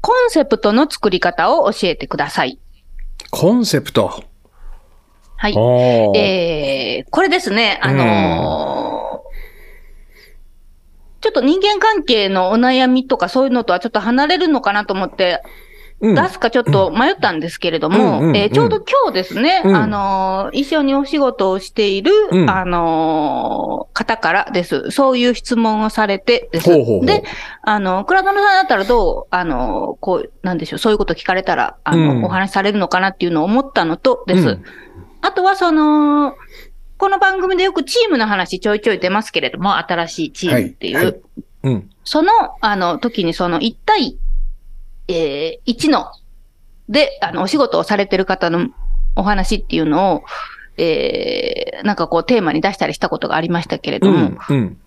コンセプトの作り方を教えてください。コンセプト。はい。えー、これですね、あのーちょっと人間関係のお悩みとかそういうのとはちょっと離れるのかなと思って、うん出すかちょっと迷ったんですけれども、えーちょうど今日ですね、うん。あのー一緒にお仕事をしている、うんあのー方からです。そういう質問をされてです。ほうほうほう。で、あの、倉園さんだったらどう、あのーこう、なんでしょう、そういうこと聞かれたら、あの、うん。お話しされるのかなっていうのを思ったのとです。うん。あとはその、この番組でよくチームの話ちょいちょい出ますけれども、新しいチームっていう、はい。はい。うん。その、あの、時にその1対、えー、1の、で、あの、お仕事をされてる方のお話っていうのを、えー、なんかこうテーマに出したりしたことがありましたけれうども、ん。うん。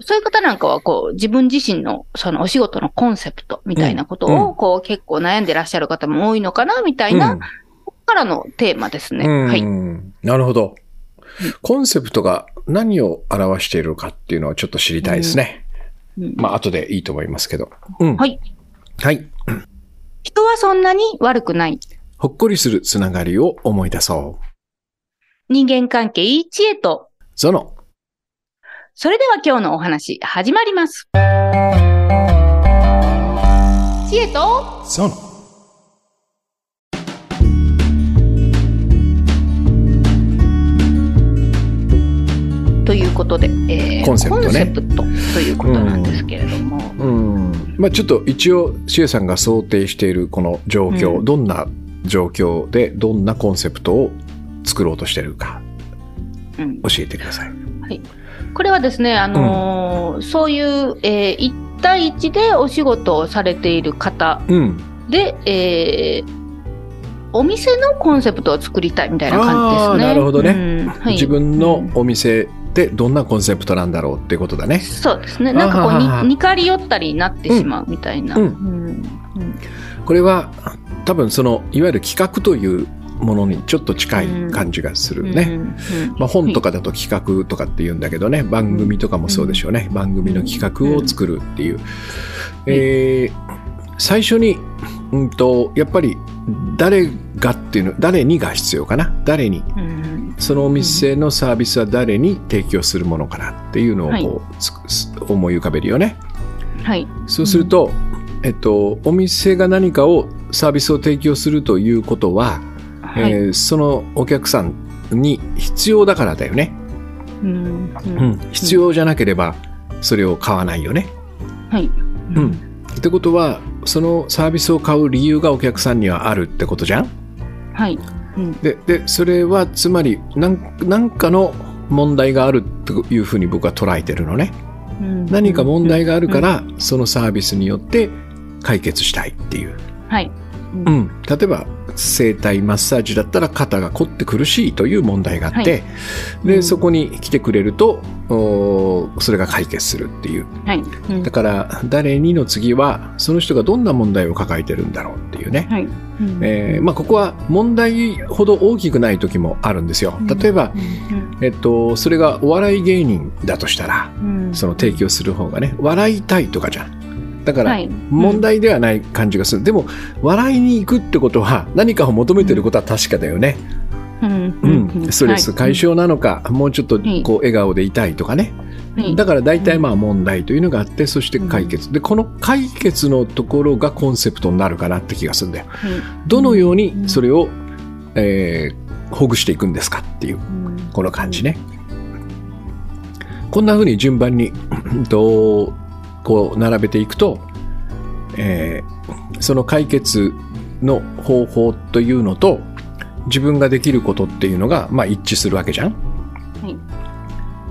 そういう方なんかはこう、自分自身のそのお仕事のコンセプトみたいなことうんを、こう、結構悩んでらっしゃる方も多いのかな、みたいな、うんここからのテーマですね。うんはい。なるほど。コンセプトが何を表しているかっていうのはちょっと知りたいですね。うんまあ、後でいいと思いますけど。うん。はい。はい。人はそんなに悪くない。ほっこりするつながりを思い出そう。人間関係知恵と、ゾノ。それでは今日のお話、始まります。知恵と、ゾノ。ということで、えーコンセプトね。コンセプトということなんですけれども、うん。まあ、ちょっと一応、シエさんが想定しているこの状況、うん。どんな状況でどんなコンセプトを作ろうとしてるかうん。教えてください。これはですね、あのーそういう、えー、1対1でお仕事をされている方うん。で、えーお店のコンセプトを作りたいみたいな感じですね。なるほどね。うん。はい。自分のお店でどんなコンセプトなんだろうっていうことだね。そうですね。なんかこうに、似かり寄ったりになってしまうみたいな。うん。うんこれは多分そのいわゆる企画というものにちょっと近い感じがするね。うんうんまあ、本とかだと企画とかって言うんだけどね、番組とかもそうでしょうね、番組の企画を作るっていう、えー最初に、うん、とやっぱり誰がっていうの誰にが必要かな？誰に？うん。そのお店のサービスは誰に提供するものかなっていうのをこう、つす思い浮かべるよね。はい。そうすると、えっと、お店が何かをサービスを提供するということは、はい。えーそのお客さんに必要だからだよね、うん。ううんん、必要じゃなければそれを買わないよね。はい。うん、ってことはそのサービスを買う理由がお客さんにはあるってことじゃん？はい。うんででそれはつまりなんなんかの問題があるというふうに僕は捉えてるのね。うん何か問題があるから、そのサービスによって解決したいっていう。はい。うん、例えば整体マッサージだったら肩が凝って苦しいという問題があって、はい。うん。でそこに来てくれるとそれが解決するっていう。はい。うん。だから誰にの次はその人がどんな問題を抱えてるんだろうっていうね、はい。うん。えーまあ、ここは問題ほど大きくない時もあるんですよ。例えば、えっと、それがお笑い芸人だとしたらうん。その提供する方がね笑いたいとかじゃんだから、はい問題ではない感じがする。でも、笑いに行くってことは、何かを求めてることは確かだよね。うんうん。ストレス解消なのか、もうちょっとはいこう笑顔でいたいとかね。はいだから大体まあ問題というのがあって、そして解決。で、この解決のところがコンセプトになるかなって気がするんだよ。はいどのようにそれを、えーほぐしていくんですかっていう、うんこの感じね。こんな風に順番に、うんと、こう並べていくと、えーその解決の方法というのと、自分ができることっていうのが、まあ一致するわけじゃん。はい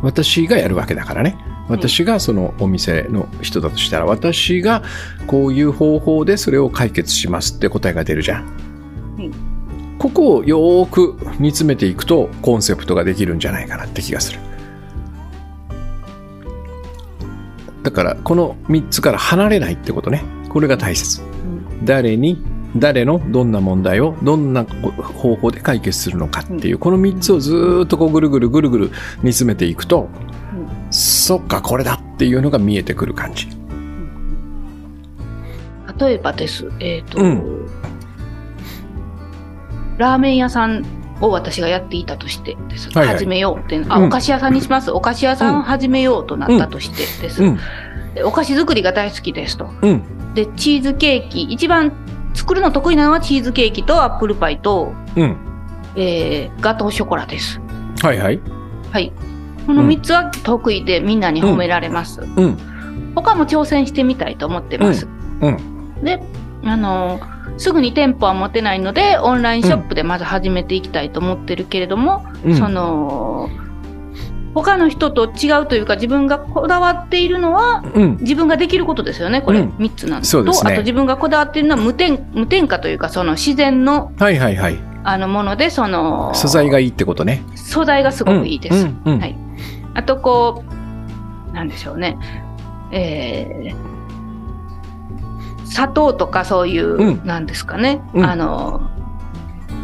私がやるわけだからね。私がそのお店の人だとしたら、私がこういう方法でそれを解決しますって答えが出るじゃん。はいここをよーく煮詰めていくとコンセプトができるんじゃないかなって気がする。だからこの3つから離れないってことね。これが大切。誰に、誰のどんな問題をどんな方法で解決するのかっていう、この3つをずーっとこうぐるぐるぐるぐる煮詰めていくと、そっか、これだっていうのが見えてくる感じ。例えばです、えっ、と、うんラーメン屋さんを私がやっていたとしてです。はいはい始めようって、あ、うんお菓子屋さんにします。お菓子屋さんを始めようとなったとしてです。うん。でお菓子作りが大好きですと。うん。で、チーズケーキ、一番作るの得意なのはチーズケーキとアップルパイと、うん。えーガトーショコラです。はいはい。はい。この3つは得意でみんなに褒められます。うん。他も挑戦してみたいと思ってます。うん。で、あのーすぐに店舗は持てないので、オンラインショップでまず始めていきたいと思ってるけれども、うん。その、他の人と違うというか、自分がこだわっているのは、うん。自分ができることですよね、これ、うん3つなんですそうですねと、あと自分がこだわっているのは無添無添加というか、その自然のはいはいはい。あのもので、その、素材がいいってことね。素材がすごくいいです。うん。うん。はいあと、こう、なんでしょうね。えー砂糖とかそういう、うんなんですかね。うんあの、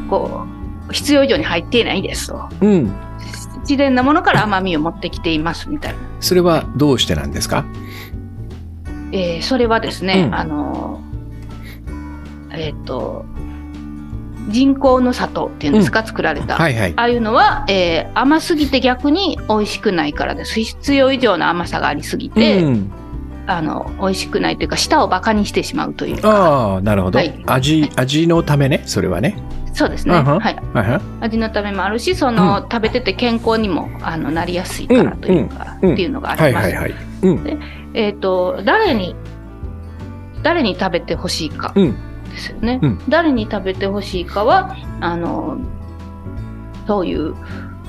こう、必要以上に入っていないですと。うん。自然なものから甘みを持ってきていますみたいな。それはどうしてなんですか？えーそれはですね、うんあの、えっ、と、人工の砂糖っていうんですか、作られた。はいはい。ああいうのは、えー甘すぎて逆に美味しくないからです。必要以上の甘さがありすぎて、うん。あの、美味しくないというか、舌をバカにしてしまうというか。ああ、なるほどはい。味、味のためね、それはね。そうですね。はい。味のためもあるし、その、食べてて健康にも、あの、なりやすいからというか、っていうのがあります。はいはいはい。うん。えっ、と、誰に、誰に食べてほしいかうん。ですよね。うん誰に食べてほしいかは、あの、そういう、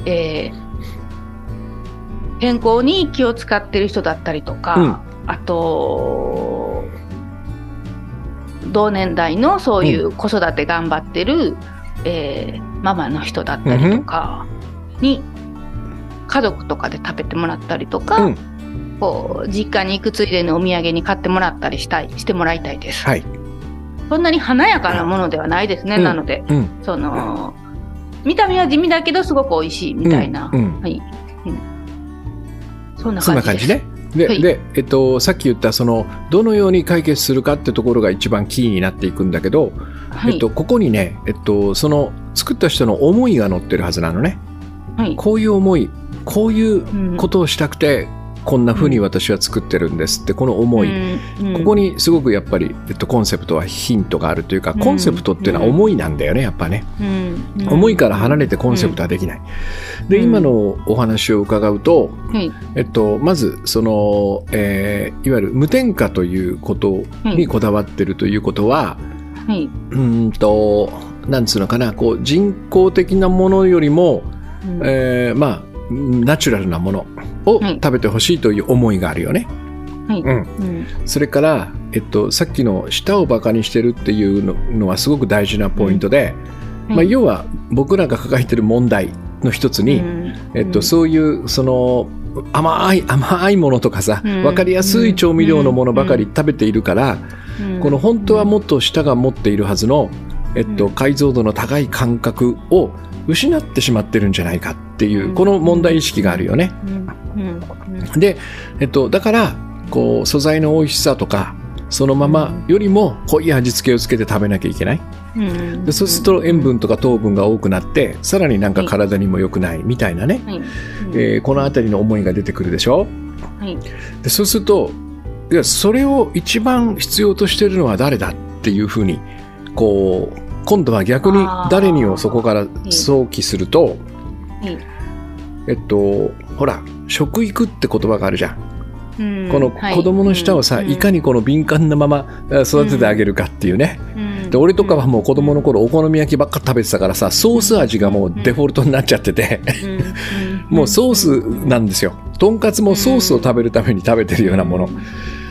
えー健康に気を使ってる人だったりとか、あと、同年代のそういう子育て頑張ってる、えーママの人だったりとかに、家族とかで食べてもらったりとか、うんこう実家に行くついでにお土産に買ってもらったりしたいしてもらいたいです。はい。そんなに華やかなものではないですね、うんなので、うん。その、見た目は地味だけどすごく美味しいみたいな。うんうんはい。うんそんな感じです。ね。で、はいで、えっと、さっき言った、その、どのように解決するかってところが一番キーになっていくんだけど、はい。えっと、ここにね、えっと、その、作った人の思いが乗ってるはずなのね。はい。こういう思い、こういううんことをしたくて、こんな風に私は作ってるんですって、この思い。うんここにすごくやっぱり、えっと、コンセプトはヒントがあるというか、うんコンセプトっていうのは思いなんだよね、やっぱね。うん思いから離れてコンセプトはできない。で、うん今のお話を伺うと、はい。えっと、まず、その、えーいわゆる無添加ということにこだわってるということは、はい。うーんと、なんつうのかな、こう、人工的なものよりも、うんえーまあ、ナチュラルなものをはい。食べてほしいという思いがあるよね。はい。うん。うん。それから、えっと、さっきの舌をバカにしてるっていうののはすごく大事なポイントで、まあ、はい。要は僕らが抱えてる問題の一つに、うん。えっと、うん。そういうその甘い甘いものとかさ、うん。分かりやすい調味料のものばかり食べているから、うん。この本当はもっと舌が持っているはずの、えっと、うん。解像度の高い感覚を失ってしまってるんじゃないかっていう、うん。この問題意識があるよね。で、えっと、だからこう素材の美味しさとかそのままよりも濃い味付けをつけて食べなきゃいけない。うん。でそうすると塩分とか糖分が多くなってさらになんか体にも良くないみたいなね、はい。えーこの辺りの思いが出てくるでしょ？はい。でそうするといやそれを一番必要としてるのは誰だっていうふうにこう今度は逆に誰にをそこから想起すると、はいえっとほら食育って言葉があるじゃん。うん。このはい。子供の舌をさ、うん。いかにこの敏感なままえー育ててあげるかっていうね、うん。で俺とかはもう子供の頃お好み焼きばっか食べてたからさソース味がもうデフォルトになっちゃってて、うん。もうソースなんですよ。とんかつもソースを食べるために食べてるようなもの、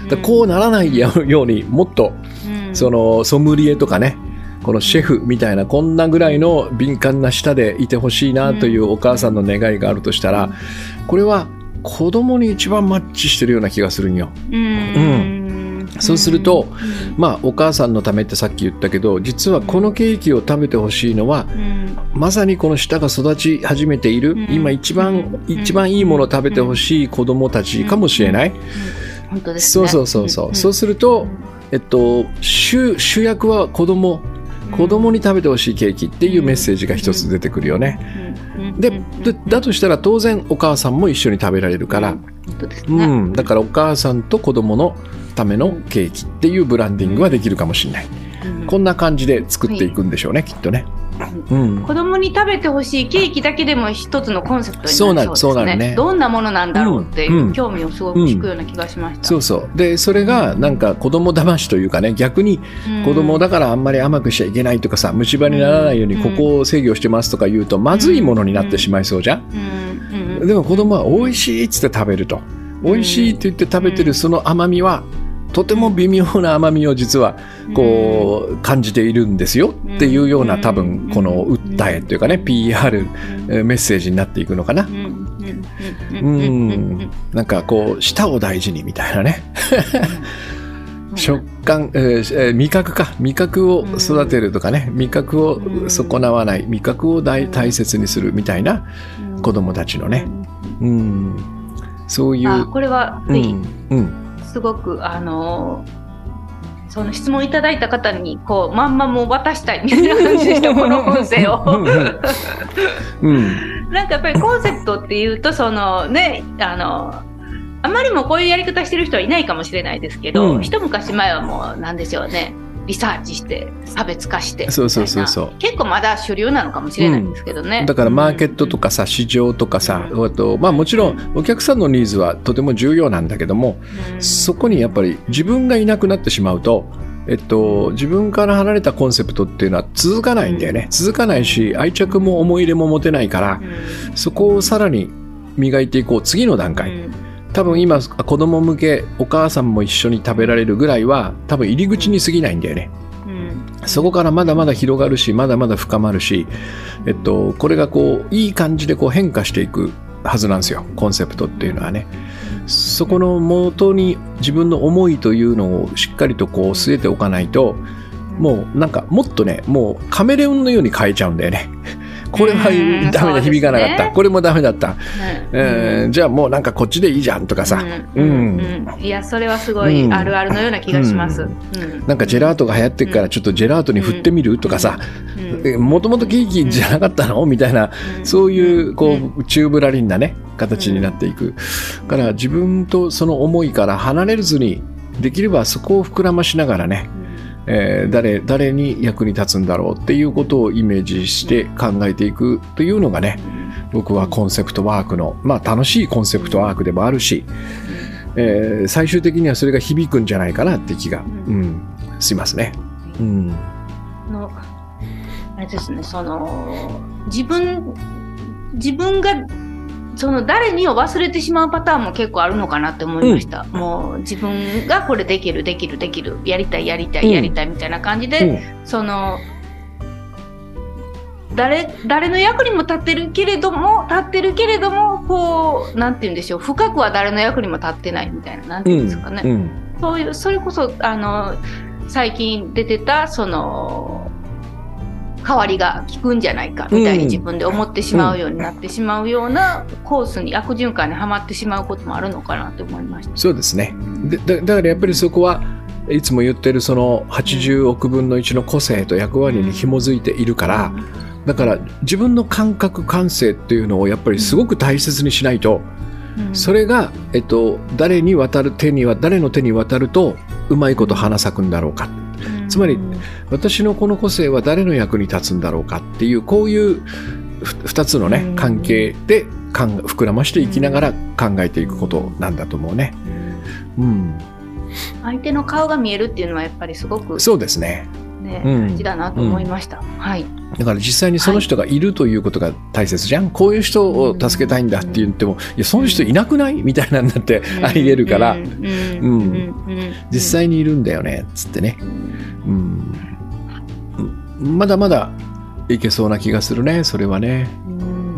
だこうならないようにもっとうん。そのソムリエとかねこのシェフみたいなこんなぐらいの敏感な舌でいてほしいなというお母さんの願いがあるとしたらこれは子供に一番マッチしてるような気がするんよ。うん。そうするとまあお母さんのためってさっき言ったけど実はこのケーキを食べてほしいのはうん。まさにこの舌が育ち始めているうん。今一番うん。一番いいものを食べてほしい子供たちかもしれない。本当ですね。そうそうそうそう。そうすると、えっと、主主役は子供子供に食べてほしいケーキっていうメッセージが一つ出てくるよね。ででだとしたら当然お母さんも一緒に食べられるから、うん、だからお母さんと子供のためのケーキっていうブランディングはできるかもしれない。こんな感じで作っていくんでしょうね、きっとね。うん、子供に食べてほしいケーキだけでも一つのコンセプトになりそうですね。ね。どんなものなんだろうって興味をすごく引くような気がしました。そうそう。でそれがなんか子供騙しというかね逆にうん。子供だからあんまり甘くしちゃいけないとかさ虫歯にならないようにうん。ここを制御してますとか言うとまずいものになってしまいそうじゃん。うん。うん。でも子供は美味しいっつって食べると。美味しいって言って食べてるその甘みはとても微妙な甘みを実はこう感じているんですよっていうような多分この訴えというかね PR えーメッセージになっていくのかな。う。ん。なんかこう舌を大事にみたいなね。食感、えーえー味覚か。味覚を育てるとかね。味覚を損なわない。味覚を大大切にするみたいな子供たちのね、うん、そういうあこれは、うん。うん。すごくあのーその質問いただいた方にこうまんまもう渡したいみたいな感じでしたこの音声を。なんかやっぱりコンセプトっていうとそのねあのあまりもこういうやり方してる人はいないかもしれないですけど、うん。一昔前はもうなんでしょうねリサーチして差別化してそうそうそうそう。結構まだ主流なのかもしれないんですけどね、だからマーケットとかさ市場とかさあとまあもちろんお客さんのニーズはとても重要なんだけどもうん。そこにやっぱり自分がいなくなってしまうと、えっと、自分から離れたコンセプトっていうのは続かないんだよね。続かないし、愛着も思い入れも持てないから、そこをさらに磨いていこう。次の段階。多分今、子供向け、お母さんも一緒に食べられるぐらいは、多分入り口に過ぎないんだよね。うんそこからまだまだ広がるし、まだまだ深まるし、えっと、これがこう、いい感じでこう変化していくはずなんですよ。コンセプトっていうのはね。そこの元に自分の思いというのをしっかりとこう据えておかないと、もうなんかもっとね、もうカメレオンのように変えちゃうんだよね。これはうんダメだ、響かなかった。これもダメだった。えーじゃあもうなんかこっちでいいじゃんとかさ。うん。いやそれはすごいあるあるのような気がします。ううん。なんかジェラートが流行ってるからちょっとジェラートに振ってみるとかさ、もともとケーキじゃなかったの？みたいな、そういうこう宙ぶらりんなね形になっていく。だから自分とその思いから離れずにできればそこを膨らましながらね、えー誰誰に役に立つんだろうっていうことをイメージして考えていくというのがね僕はコンセプトワークのまあ楽しいコンセプトワークでもあるし、えー最終的にはそれが響くんじゃないかなって気が、うん、しますね。うんのあれですねその自分自分がその誰にを忘れてしまうパターンも結構あるのかなって思いました、もう自分がこれできるできるできるやりたいやりたうん。いやりたいみたいな感じで、うん。その誰誰の役にも立ってるけれども立ってるけれどもこうなんて言うんでしょう深くは誰の役にも立ってないみたいななんていうんですかね、うん。そういうそれこそあの最近出てたその代わりが効くんじゃないかみたいにうん自分で思ってしまうようになってしまうようなコースに悪循環にはまってしまうこともあるのかなと思いました。そうですね。でだだからやっぱりそこはいつも言ってるその80億分の1の個性と役割に紐づいているからだから自分の感覚感性っていうのをやっぱりすごく大切にしないとうん。それが、えっと、誰に渡る手には誰の手に渡るとうまいこと花咲くんだろうかつまり私のこの個性は誰の役に立つんだろうかっていうこういうふ二つのねうん関係で膨らましていきながら考えていくことなんだと思うね。うん、相手の顔が見えるっていうのはやっぱりすごく、そうですね。ねうん大事だなと思いました。はい。だから実際にその人がいるということが大切じゃん。こういう人を助けたいんだって言っても、いや、その人いなくない？みたいなんだってあり得るから、うんうん実際にいるんだよね、つってね。うん。うんまだまだいけそうな気がするね、それはね。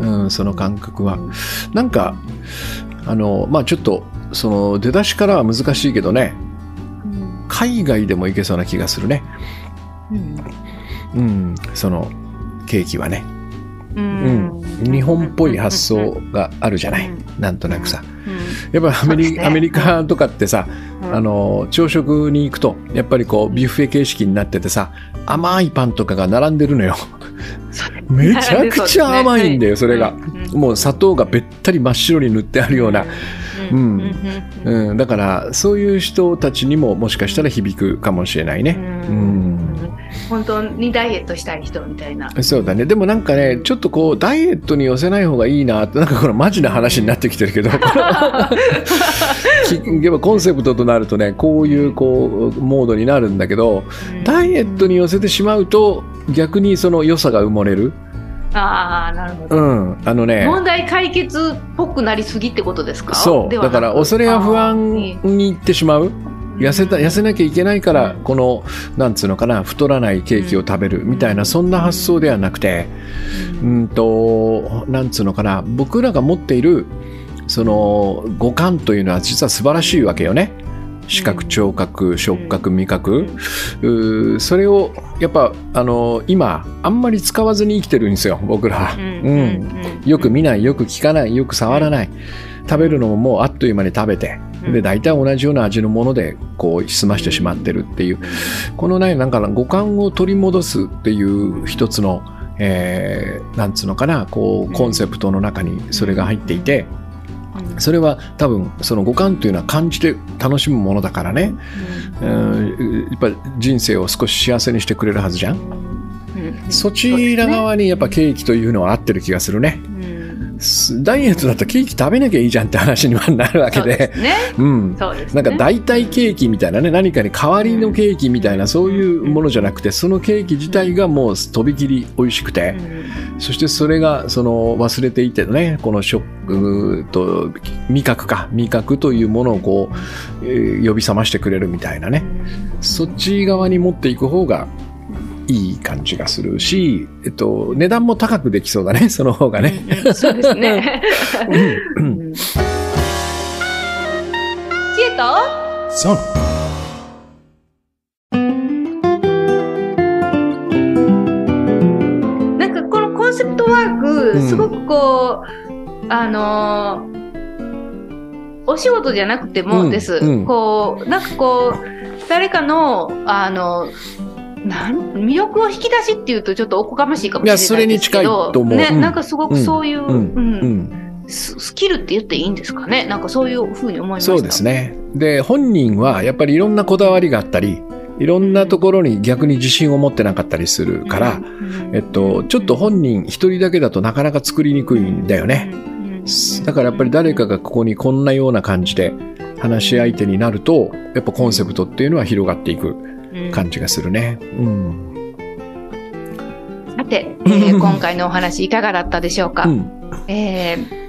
うん、その感覚は。なんか、あの、まあちょっと、その出だしからは難しいけどね、海外でもいけそうな気がするね。うん、そのケーキはね。うん、日本っぽい発想があるじゃない。なんとなくさ。やっぱアメリ,、ね。アメリカとかってさ、うん。あの朝食に行くとやっぱりこうビュッフェ形式になっててさ甘いパンとかが並んでるのよ。めちゃくちゃ甘いんだよそれが、うん。もう砂糖がべったり真っ白に塗ってあるような、うんだからそういう人たちにももしかしたら響くかもしれないね。うん本当にダイエットしたい人みたいな。そうだね。でもなんかね、ちょっとこう、ダイエットに寄せない方がいいなって、なんかこのマジな話になってきてるけど、きやっぱコンセプトとなるとね、こういうこう、モードになるんだけど、ダイエットに寄せてしまうと、逆にその良さが埋もれる。ああ、なるほど。うん。あのね、問題解決っぽくなりすぎってことですか？そう。だから、恐れや不安にいってしまう。痩せた痩せなきゃいけないから、うんこのなんつうのかな太らないケーキを食べるみたいな、そんな発想ではなくて、うんとなんつうのかな僕らが持っているその五感というのは実は素晴らしいわけよね。視覚聴覚触覚味覚、それをやっぱあの今あんまり使わずに生きてるんですよ僕ら、うんよく見ないよく聞かないよく触らない。食べるのももうあっという間に食べてで大体同じような味のものでこう済ましてしまってるっていう。このねなんか五感を取り戻すっていう一つの、えーなんつうのかなこうコンセプトの中にそれが入っていてそれは多分その五感というのは感じて楽しむものだからね、うん、やっぱ人生を少し幸せにしてくれるはずじゃん、そちら側にやっぱケーキというのは合ってる気がするね。ダイエットだったらケーキ食べなきゃいいじゃんって話にはなるわけで。うん。なんか代替ケーキみたいなね、何かに代わりのケーキみたいなそういうものじゃなくて、そのケーキ自体がもうとびきり美味しくて、そしてそれがその忘れていてね、この食と味覚か、味覚というものをこう、えー呼び覚ましてくれるみたいなね、そっち側に持っていく方がいい感じがするし、えっと、値段も高くできそうだね、その方がね。そうですね。うん。知恵とそう。あのーお仕事じゃなくてもです。うんうんこう、なんかこう、誰かの、あの、なん魅力を引き出しっていうとちょっとおこがましいかもしれないですけど。それに近いと思うね、うんなんかすごくそういう、うん。うんうん。ススキルって言っていいんですかね？なんかそういうふうに思いました。そうですね。で、本人はやっぱりいろんなこだわりがあったり、いろんなところに逆に自信を持ってなかったりするから、うん、えっと、ちょっと本人一人だけだとなかなか作りにくいんだよね。だからやっぱり誰かがここにこんなような感じで話し相手になると、やっぱコンセプトっていうのは広がっていく感じがするね。うん。さて、えー 今回のお話いかがだったでしょうか、うん。えー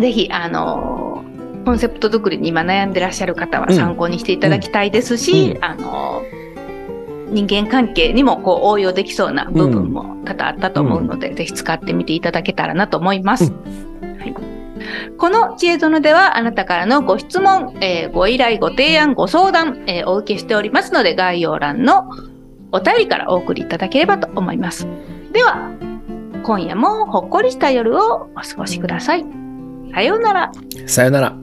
ぜひ、あのーコンセプト作りに今悩んでらっしゃる方はうん参考にしていただきたいですし、うんあのー人間関係にもこう応用できそうな部分も多々あったと思うので、ぜひ使ってみていただけたらなと思います。はいこの知恵園ではあなたからのご質問、えーご依頼、ご提案、ご相談、えーお受けしておりますので概要欄のお便りからお送りいただければと思います。では、今夜もほっこりした夜をお過ごしください。さようなら。さよなら。